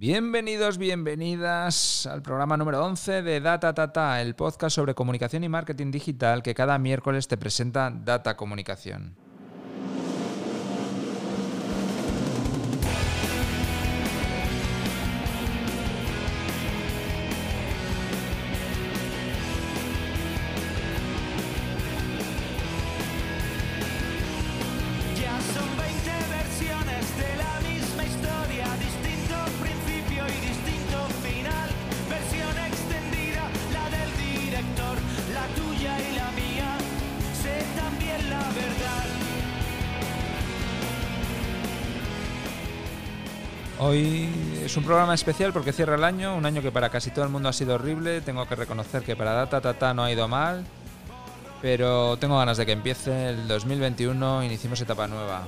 Bienvenidos, bienvenidas al programa número 11 de Data Tata, el podcast sobre comunicación y marketing digital que cada miércoles te presenta Data Comunicación. Hoy es un programa especial porque cierra el año, un año que para casi todo el mundo ha sido horrible. Tengo que reconocer que para Data Tata no ha ido mal, pero tengo ganas de que empiece el 2021, iniciemos etapa nueva.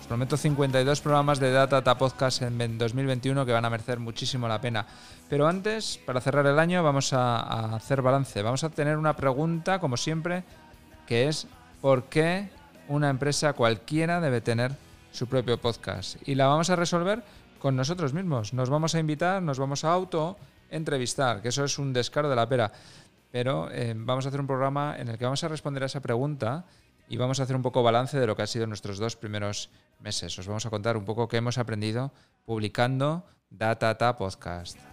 Os prometo 52 programas de Data Tata Podcast en 2021 que van a merecer muchísimo la pena. Pero antes, para cerrar el año, vamos a hacer balance. Vamos a tener una pregunta, como siempre, que es ¿por qué una empresa cualquiera debe tener su propio podcast? Y la vamos a resolver con nosotros mismos. Nos vamos a invitar, nos vamos a auto entrevistar, que eso es un descaro de la pera. Pero eh, vamos a hacer un programa en el que vamos a responder a esa pregunta y vamos a hacer un poco balance de lo que ha sido nuestros dos primeros meses. Os vamos a contar un poco qué hemos aprendido publicando Data Podcast.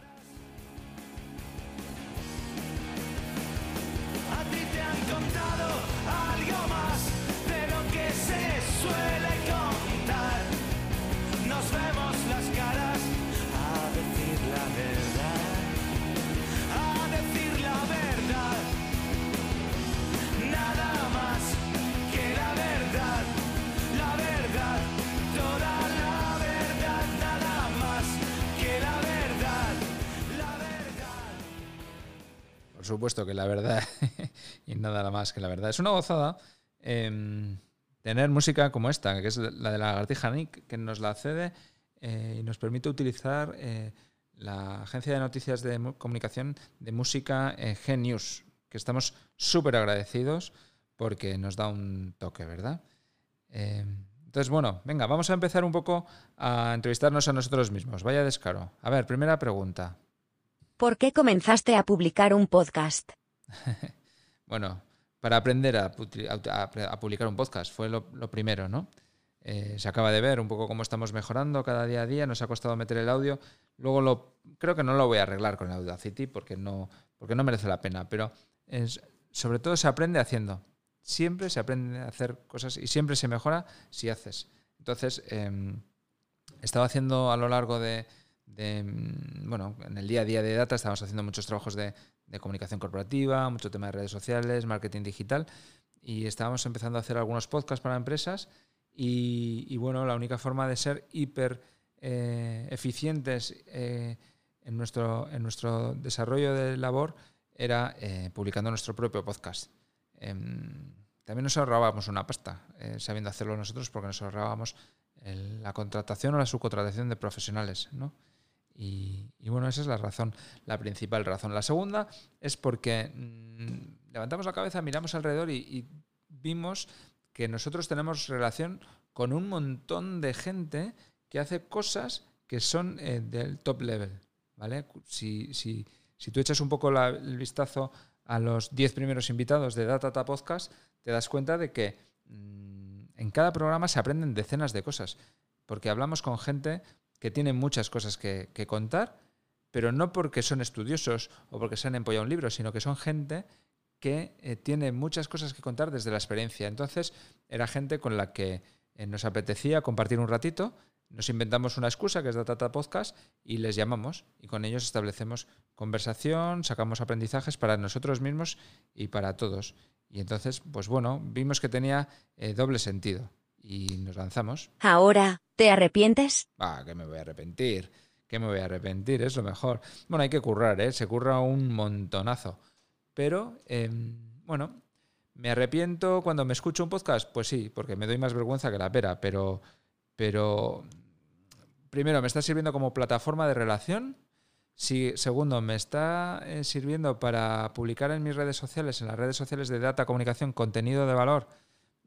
Supuesto que la verdad, y nada más que la verdad, es una gozada em, tener música como esta, que es la de la lagartija Nick, que nos la cede eh, y nos permite utilizar eh, la agencia de noticias de comunicación de música eh, Genius, que estamos súper agradecidos porque nos da un toque, ¿verdad? Em, entonces, bueno, venga, vamos a empezar un poco a entrevistarnos a nosotros mismos. Vaya descaro. A ver, primera pregunta. ¿Por qué comenzaste a publicar un podcast? bueno, para aprender a, publicar un podcast fue lo, primero, ¿no? Eh, se acaba de ver un poco cómo estamos mejorando cada día a día, nos ha costado meter el audio. Luego lo, creo que no lo voy a arreglar con Audacity porque no, porque no merece la pena, pero sobre todo se aprende haciendo. Siempre se aprende a hacer cosas y siempre se mejora si haces. Entonces, eh, he estado haciendo a lo largo de, Mm, bueno, en el día a día de data estamos haciendo muchos trabajos de, comunicación corporativa, mucho tema de redes sociales, marketing digital y estábamos empezando a hacer algunos podcasts para empresas y, bueno, la única forma de ser hiper eh, eficientes eh, en, nuestro, en nuestro desarrollo de labor era eh, publicando nuestro propio podcast. Em, también nos ahorrábamos una pasta sabiendo hacerlo nosotros porque nos ahorrábamos la contratación o la subcontratación de profesionales, ¿no? Y, bueno, esa es la razón, la principal razón. La segunda es porque mm, levantamos la cabeza, miramos alrededor y, vimos que nosotros tenemos relación con un montón de gente que hace cosas que son eh, del top level. ¿vale? Si, si, si, tú echas un poco el vistazo a los 10 primeros invitados de Data Data Podcast, te das cuenta de que mm, en cada programa se aprenden decenas de cosas. Porque hablamos con gente que tienen muchas cosas que, contar, pero no porque son estudiosos o porque se han empollado un libro, sino que son gente que eh, tiene muchas cosas que contar desde la experiencia. Entonces, era gente con la que eh, nos apetecía compartir un ratito, nos inventamos una excusa que es Data Podcast y les llamamos y con ellos establecemos conversación, sacamos aprendizajes para nosotros mismos y para todos. Y entonces, pues bueno, vimos que tenía eh, doble sentido y nos lanzamos. Ahora, ¿te arrepientes? Ah, que me voy a arrepentir. Que me voy a arrepentir, es lo mejor. Bueno, hay que currar, ¿eh? Se curra un montonazo. Pero, em, bueno, ¿me arrepiento cuando me escucho un podcast? Pues sí, porque me doy más vergüenza que la pera, pero, pero primero, me está sirviendo como plataforma de relación. Si, segundo, me está eh, sirviendo para publicar en mis redes sociales, en las redes sociales de Data Comunicación, contenido de valor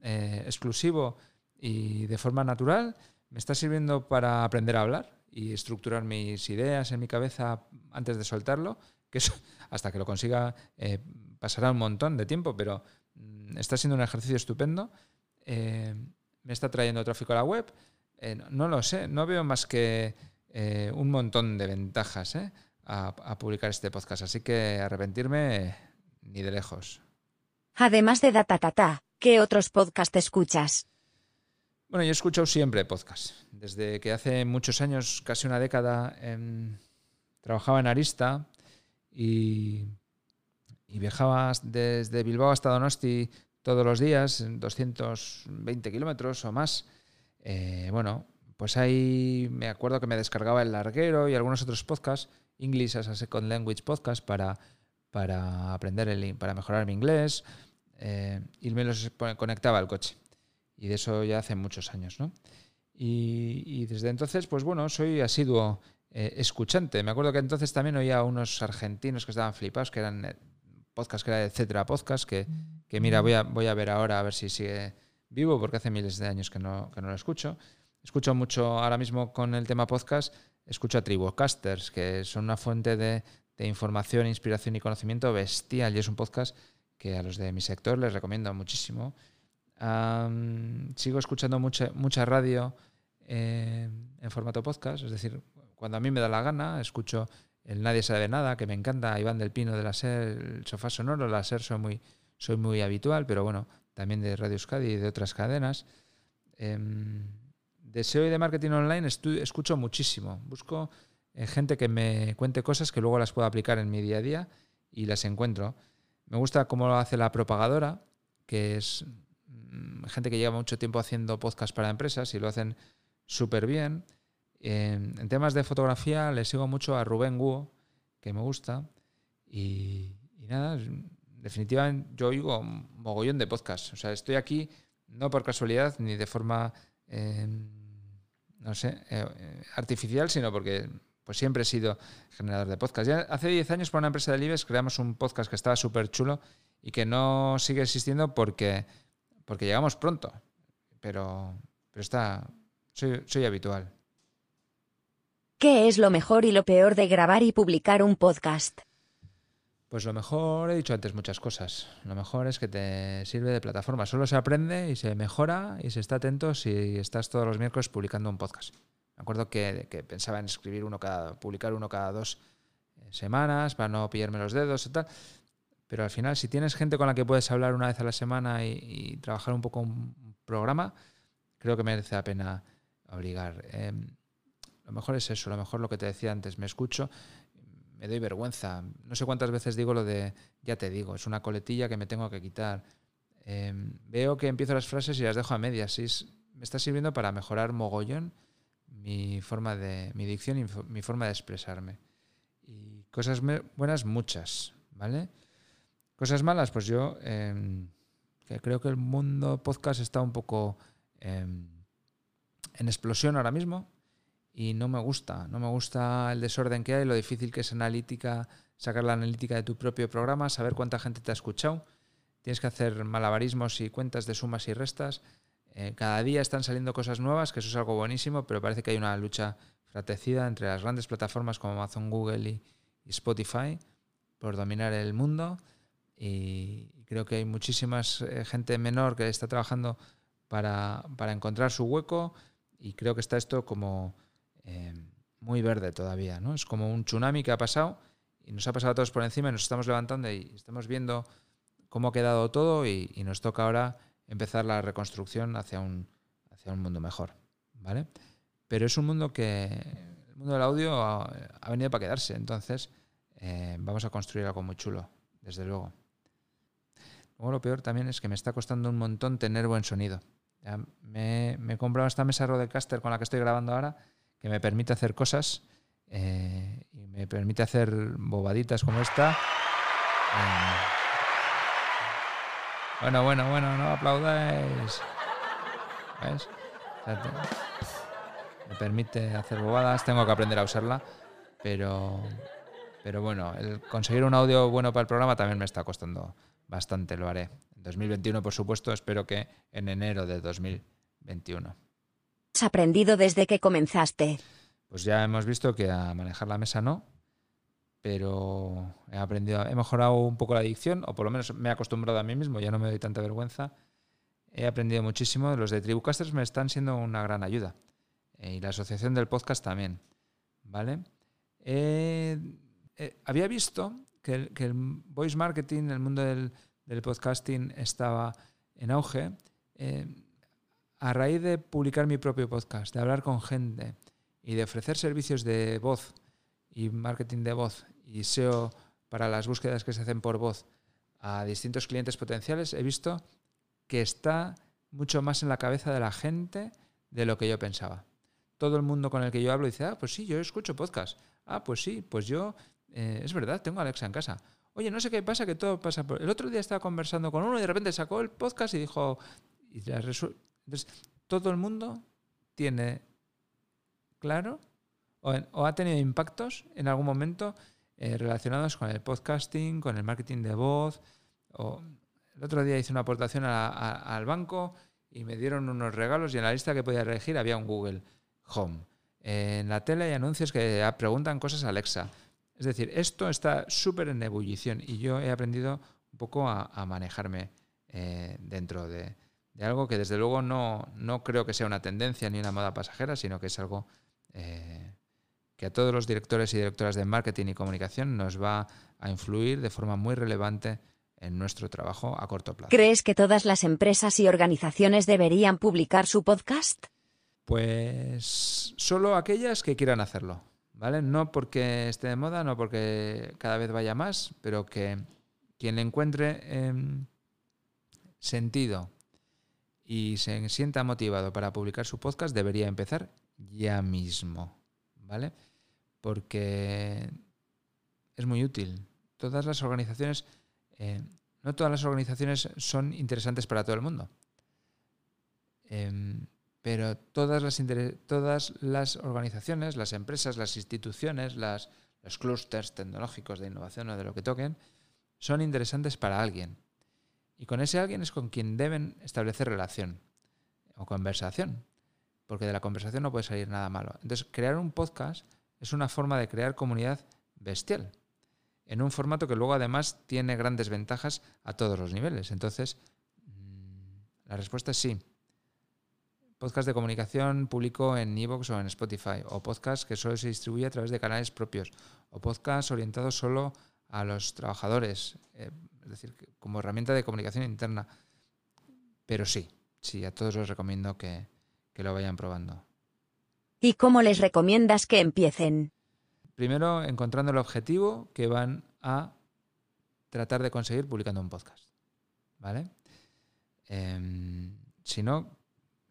eh, exclusivo y de forma natural me está sirviendo para aprender a hablar y estructurar mis ideas en mi cabeza antes de soltarlo, que eso, hasta que lo consiga eh, pasará un montón de tiempo, pero mm, está siendo un ejercicio estupendo. Eh, me está trayendo tráfico a la web. Eh, no, lo sé, no veo más que un montón de ventajas a, publicar este podcast, así que arrepentirme ni de lejos. Además de Datatata, ¿qué otros podcasts escuchas? Bueno, yo he escuchado siempre podcasts. Desde que hace muchos años, casi una década, em, trabajaba en Arista y, viajaba desde Bilbao hasta Donosti todos los días, 220 kilómetros o más. Eh, bueno, pues ahí me acuerdo que me descargaba El Larguero y algunos otros podcasts, English as a Second Language Podcast, para, para aprender, el, para mejorar mi inglés, eh, y me los conectaba al coche y de eso ya hace muchos años, ¿no? Y, desde entonces, pues bueno, soy asiduo eh, escuchante. Me acuerdo que entonces también oía unos argentinos que estaban flipados, que eran eh, podcast, que era etcétera podcast, que, que, mira, voy a, voy a ver ahora a ver si sigue vivo, porque hace miles de años que no, que no lo escucho. Escucho mucho ahora mismo con el tema podcast, escucho a Tribocasters, que son una fuente de, de información, inspiración y conocimiento bestial, y es un podcast que a los de mi sector les recomiendo muchísimo sigo escuchando mucha, mucha radio eh, en formato podcast, es decir, cuando a mí me da la gana, escucho el Nadie sabe nada, que me encanta, Iván del Pino de la SER, el Sofá Sonoro, la SER soy muy, soy muy habitual, pero bueno, también de Radio Euskadi y de otras cadenas. Em, de SEO y de marketing online escucho muchísimo. Busco eh, gente que me cuente cosas que luego las puedo aplicar en mi día a día y las encuentro. Me gusta cómo lo hace la propagadora, que es gente que lleva mucho tiempo haciendo podcast para empresas y lo hacen súper bien. En, temas de fotografía le sigo mucho a Rubén Guo, que me gusta. Y, nada, definitivamente yo oigo mogollón de podcasts. O sea, estoy aquí no por casualidad ni de forma, em, no sé, eh, eh, artificial, sino porque pues siempre he sido generador de podcast. Ya hace 10 años para una empresa de Libes creamos un podcast que estaba súper chulo y que no sigue existiendo porque porque llegamos pronto, pero, pero está, soy, soy habitual. ¿Qué es lo mejor y lo peor de grabar y publicar un podcast? Pues lo mejor, he dicho antes muchas cosas. Lo mejor es que te sirve de plataforma. Solo se aprende y se mejora y se está atento si estás todos los miércoles publicando un podcast. Me acuerdo que, que pensaba en escribir uno cada, publicar uno cada dos eh, semanas para no pillarme los dedos y tal. Pero al final, si tienes gente con la que puedes hablar una vez a la semana y, trabajar un poco un programa, creo que merece la pena obligar. Em, lo mejor es eso, lo mejor lo que te decía antes, me escucho, me doy vergüenza. No sé cuántas veces digo lo de, ya te digo, es una coletilla que me tengo que quitar. Em, veo que empiezo las frases y las dejo a medias. me está sirviendo para mejorar mogollón mi forma de, mi dicción y mi forma de expresarme. Y cosas buenas, muchas, ¿vale? Cosas malas, pues yo em, creo que el mundo podcast está un poco em, en explosión ahora mismo y no me gusta. No me gusta el desorden que hay, lo difícil que es analítica, sacar la analítica de tu propio programa, saber cuánta gente te ha escuchado. Tienes que hacer malabarismos y cuentas de sumas y restas. Eh, cada día están saliendo cosas nuevas, que eso es algo buenísimo, pero parece que hay una lucha fratecida entre las grandes plataformas como Amazon, Google y Spotify por dominar el mundo y creo que hay muchísima eh, gente menor que está trabajando para, encontrar su hueco y creo que está esto como eh, muy verde todavía, ¿no? Es como un tsunami que ha pasado y nos ha pasado a todos por encima y nos estamos levantando y estamos viendo cómo ha quedado todo y, nos toca ahora empezar la reconstrucción hacia un, hacia un mundo mejor, ¿vale? Pero es un mundo que el mundo del audio ha, venido para quedarse, entonces eh, vamos a construir algo muy chulo, desde luego. Luego lo peor también es que me está costando un montón tener buen sonido. me, he comprado esta mesa Rodecaster con la que estoy grabando ahora, que me permite hacer cosas eh, y me permite hacer bobaditas como esta. Eh, bueno, bueno, bueno, no aplaudáis. ¿Ves? me permite hacer bobadas, tengo que aprender a usarla, pero, pero bueno, el conseguir un audio bueno para el programa también me está costando bastante lo haré. En 2021, por supuesto, espero que en enero de 2021. ¿Has aprendido desde que comenzaste? pues ya hemos visto que a manejar la mesa no, pero he aprendido, he mejorado un poco la adicción, o por lo menos me he acostumbrado a mí mismo, ya no me doy tanta vergüenza. He aprendido muchísimo. Los de Tribucasters me están siendo una gran ayuda. Eh, y la asociación del podcast también. ¿Vale? había visto que el, voice marketing, el mundo del, podcasting estaba en auge. Eh, a raíz de publicar mi propio podcast, de hablar con gente y de ofrecer servicios de voz y marketing de voz y SEO para las búsquedas que se hacen por voz a distintos clientes potenciales, he visto que está mucho más en la cabeza de la gente de lo que yo pensaba. Todo el mundo con el que yo hablo dice, ah, pues sí, yo escucho podcast. Ah, pues sí, pues yo, eh, es verdad, tengo a Alexa en casa. Oye, no sé qué pasa, que todo pasa por... El otro día estaba conversando con uno y de repente sacó el podcast y dijo... Y Entonces, todo el mundo tiene claro o, ha tenido impactos en algún momento eh, relacionados con el podcasting, con el marketing de voz. O, el otro día hice una aportación al banco y me dieron unos regalos y en la lista que podía elegir había un Google Home. en la tele hay anuncios que preguntan cosas a Alexa. Es decir, esto está súper en ebullición y yo he aprendido un poco a, manejarme eh, dentro de, algo que desde luego no, no, creo que sea una tendencia ni una moda pasajera, sino que es algo eh, que a todos los directores y directoras de marketing y comunicación nos va a influir de forma muy relevante en nuestro trabajo a corto plazo. ¿Crees que todas las empresas y organizaciones deberían publicar su podcast? Pues solo aquellas que quieran hacerlo, ¿vale? No porque esté de moda, no porque cada vez vaya más, pero que quien le encuentre em, sentido y se sienta motivado para publicar su podcast debería empezar ya mismo, ¿vale? porque es muy útil. Todas las organizaciones, eh, no todas las organizaciones son interesantes para todo el mundo, em, pero todas las, todas las organizaciones, las empresas, las instituciones, los clústeres tecnológicos de innovación o de lo que toquen, son interesantes para alguien. Y con ese alguien es con quien deben establecer relación o conversación, porque de la conversación no puede salir nada malo. Entonces, crear un podcast es una forma de crear comunidad bestial, en un formato que luego además tiene grandes ventajas a todos los niveles. Entonces, mm, la respuesta es sí. Podcast de comunicación público en Evox o en Spotify, o podcast que solo se distribuye a través de canales propios, o podcast orientado solo a los trabajadores, eh, es decir, como herramienta de comunicación interna. Pero sí, sí, a todos os recomiendo que lo vayan probando. ¿Y cómo les recomiendas que empiecen? Primero, encontrando el objetivo que van a tratar de conseguir publicando un podcast. ¿Vale? Em, si no,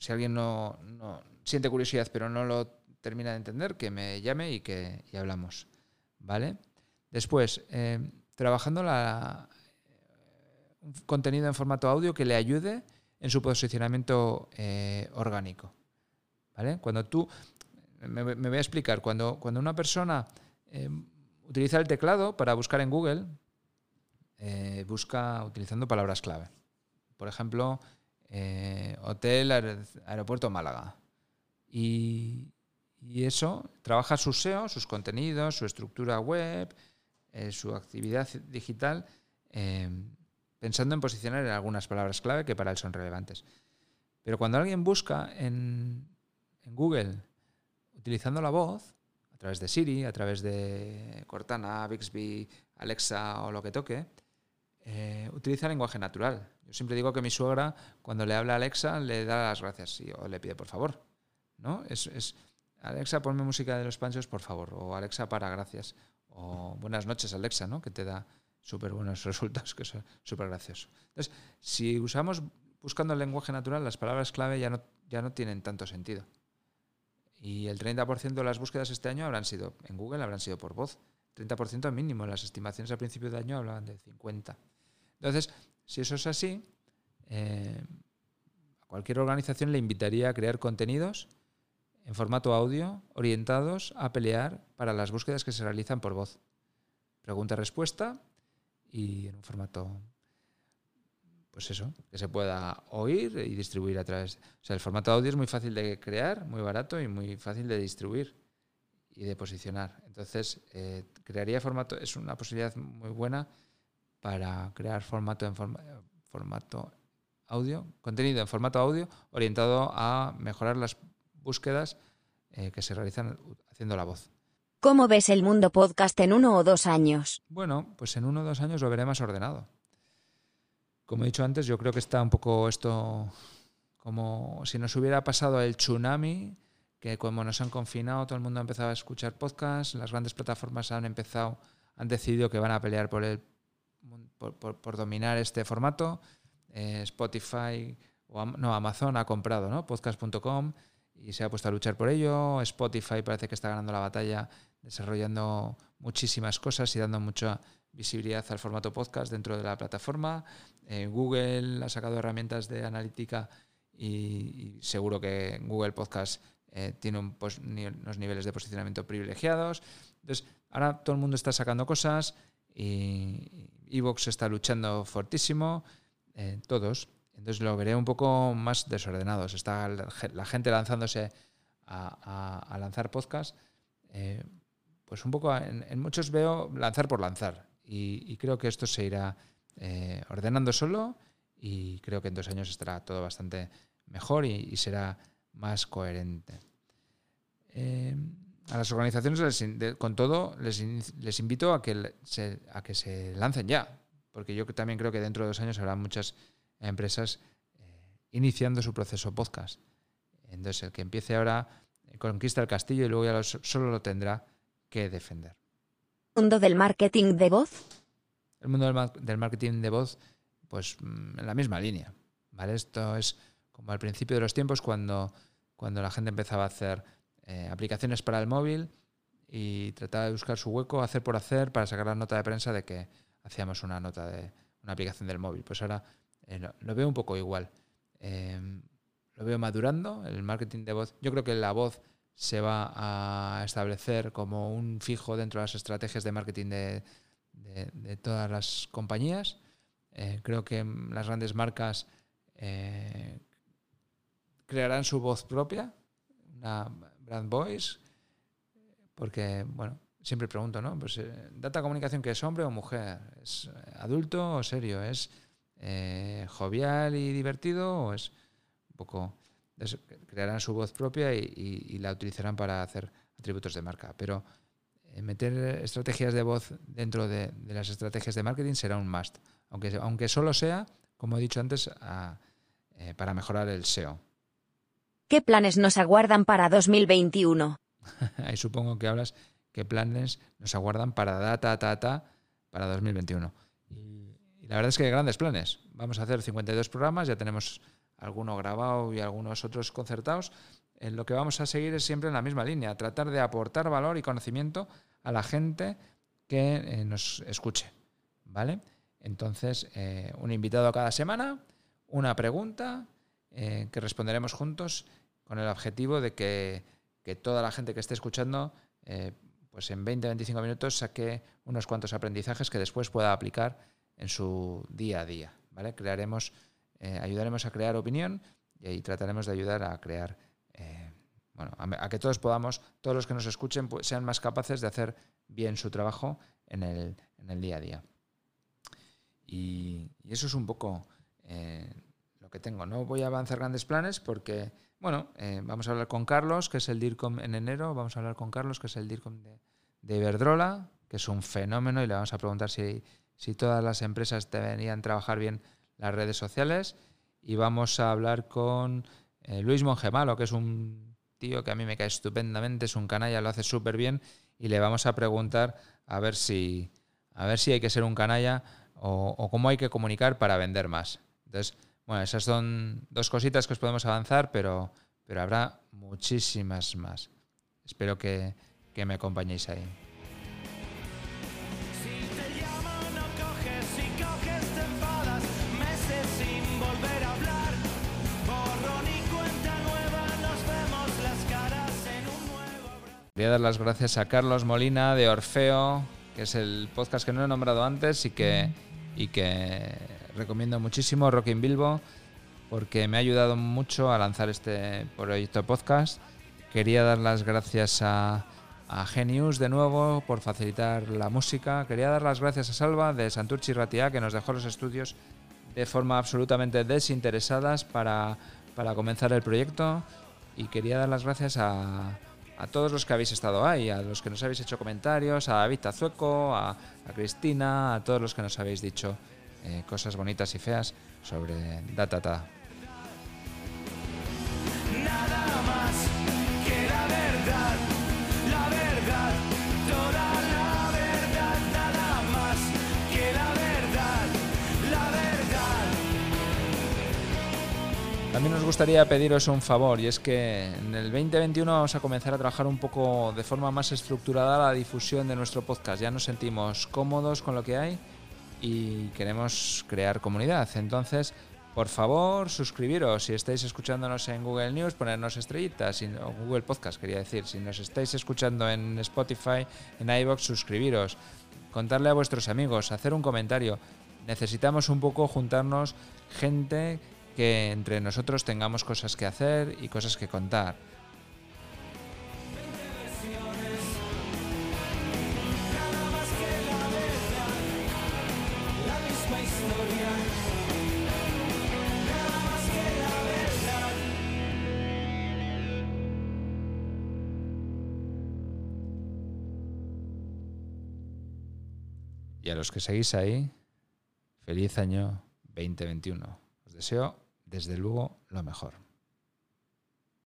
si alguien no, siente curiosidad pero no lo termina de entender, que me llame y que hablamos. ¿Vale? Después, em, trabajando la, un contenido en formato audio que le ayude en su posicionamiento eh, orgánico. ¿Vale? Cuando tú, me, voy a explicar. Cuando, cuando una persona eh, utiliza el teclado para buscar en Google, eh, busca utilizando palabras clave. Por ejemplo, eh, hotel, aeropuerto Málaga. Y, eso trabaja su SEO, sus contenidos, su estructura web, su actividad digital, pensando en posicionar en algunas palabras clave que para él son relevantes. Pero cuando alguien busca en, en Google utilizando la voz, a través de Siri, a través de Cortana, Bixby, Alexa o lo que toque, eh, utiliza lenguaje natural. Yo siempre digo que mi suegra, cuando le habla a Alexa, le da las gracias o le pide por favor. ¿no? Es, Alexa, ponme música de los panchos, por favor. O Alexa, para, gracias. O buenas noches, Alexa, ¿no? que te da súper buenos resultados, que es súper gracioso. Entonces, si usamos buscando el lenguaje natural, las palabras clave ya no, ya no tienen tanto sentido. Y el 30% de las búsquedas este año habrán sido en Google, habrán sido por voz. 30% mínimo. Las estimaciones al principio de año hablaban de 50. Entonces, si eso es así, eh, a cualquier organización le invitaría a crear contenidos en formato audio orientados a pelear para las búsquedas que se realizan por voz. Pregunta-respuesta y en un formato pues eso, que se pueda oír y distribuir a través. O sea, el formato audio es muy fácil de crear, muy barato y muy fácil de distribuir. Y de posicionar. Entonces, eh, crearía formato, es una posibilidad muy buena para crear formato en formato audio, contenido en formato audio orientado a mejorar las búsquedas eh, que se realizan haciendo la voz. ¿Cómo ves el mundo podcast en uno o dos años? Bueno, pues en uno o dos años lo veré más ordenado. Como he dicho antes, yo creo que está un poco esto como si nos hubiera pasado el tsunami, que como nos han confinado, todo el mundo ha empezado a escuchar podcasts, las grandes plataformas han empezado, han decidido que van a pelear por, el, por, dominar este formato. Eh, Spotify, o no, Amazon ha comprado ¿no? podcast.com y se ha puesto a luchar por ello. Spotify parece que está ganando la batalla desarrollando muchísimas cosas y dando mucha visibilidad al formato podcast dentro de la plataforma. Eh, Google ha sacado herramientas de analítica y, seguro que Google Podcast eh, tiene unos niveles de posicionamiento privilegiados. Entonces, ahora todo el mundo está sacando cosas y Evox está luchando fortísimo, eh, todos. Entonces lo veré un poco más desordenados. Está la gente lanzándose a, lanzar podcast. Eh, pues un poco, en, muchos veo lanzar por lanzar. Y, creo que esto se irá ordenando solo y creo que en dos años estará todo bastante mejor y, será más coherente. Eh, a las organizaciones, con todo, les, invito a que, se, a que se lancen ya, porque yo también creo que dentro de dos años habrá muchas empresas eh, iniciando su proceso podcast. Entonces, el que empiece ahora eh, conquista el castillo y luego ya solo lo tendrá que defender. ¿Mundo del marketing de voz? El mundo del, marketing de voz, pues mm, en la misma línea. ¿vale? Esto es como al principio de los tiempos cuando, cuando la gente empezaba a hacer eh, aplicaciones para el móvil y trataba de buscar su hueco, hacer por hacer, para sacar la nota de prensa de que hacíamos una nota de una aplicación del móvil. Pues ahora eh, lo, veo un poco igual. Em, lo veo madurando, el marketing de voz. Yo creo que la voz se va a establecer como un fijo dentro de las estrategias de marketing de, todas las compañías. Eh, creo que las grandes marcas crearán su voz propia, una brand voice, porque, bueno, siempre pregunto, ¿no? Pues, ¿data comunicación que es hombre o mujer? ¿Es adulto o serio? ¿Es eh, jovial y divertido o es un poco... crearán su voz propia y, la utilizarán para hacer atributos de marca. Pero eh, meter estrategias de voz dentro de, las estrategias de marketing será un must, aunque, aunque solo sea, como he dicho antes, eh, para mejorar el SEO. ¿Qué planes nos aguardan para 2021? Ahí supongo que hablas qué planes nos aguardan para data, data, para 2021. La verdad es que hay grandes planes. Vamos a hacer 52 programas, ya tenemos alguno grabado y algunos otros concertados. En lo que vamos a seguir es siempre en la misma línea, tratar de aportar valor y conocimiento a la gente que eh, nos escuche. ¿Vale? Entonces, eh, un invitado cada semana, una pregunta eh, que responderemos juntos con el objetivo de que, toda la gente que esté escuchando, pues en 20-25 minutos saque unos cuantos aprendizajes que después pueda aplicar en su día a día. ¿vale? Crearemos, eh, ayudaremos a crear opinión y trataremos de ayudar a crear, eh, bueno, a, que todos podamos, todos los que nos escuchen, pues, sean más capaces de hacer bien su trabajo en el, en el día a día. Y, eso es un poco eh, que tengo. No voy a avanzar grandes planes porque, bueno, vamos a hablar con Carlos, que es el DIRCOM en enero, vamos a hablar con Carlos, que es el DIRCOM de, de Iberdrola, que es un fenómeno, y le vamos a preguntar si si todas las empresas deberían trabajar bien las redes sociales. Y vamos a hablar con eh, Luis Mongemalo, que es un tío que a mí me cae estupendamente, es un canalla, lo hace súper bien. Y le vamos a preguntar a ver si, a ver si hay que ser un canalla o, cómo hay que comunicar para vender más. Entonces, bueno, esas son dos cositas que os podemos avanzar, pero, pero habrá muchísimas más. Espero que, que me acompañéis ahí. Quería dar las gracias a Carlos Molina de Orfeo, que es el podcast que no he nombrado antes y que, y que recomiendo muchísimo, Rockin Bilbo, porque me ha ayudado mucho a lanzar este proyecto podcast. Quería dar las gracias a, Genius de nuevo por facilitar la música. Quería dar las gracias a Salva de Santurchi Ratia que nos dejó los estudios de forma absolutamente desinteresadas para, para comenzar el proyecto. Y quería dar las gracias a, a todos los que habéis estado ahí, a los que nos habéis hecho comentarios, a David Tazueco, a, a Cristina, a todos los que nos habéis dicho eh, cosas bonitas y feas sobre Datata. Nada más que la verdad, la verdad, toda la verdad, nada más que la verdad, la verdad. También nos gustaría pediros un favor y es que en el 2021 vamos a comenzar a trabajar un poco de forma más estructurada la difusión de nuestro podcast. Ya nos sentimos cómodos con lo que hay y queremos crear comunidad. Entonces, por favor, suscribiros. Si estáis escuchándonos en Google News, ponernos estrellitas. O Google Podcast, quería decir. Si nos estáis escuchando en Spotify, en iVoox, suscribiros. Contarle a vuestros amigos, hacer un comentario. Necesitamos un poco juntarnos gente que entre nosotros tengamos cosas que hacer y cosas que contar. Los que seguís ahí, feliz año 2021. Os deseo, desde luego, lo mejor.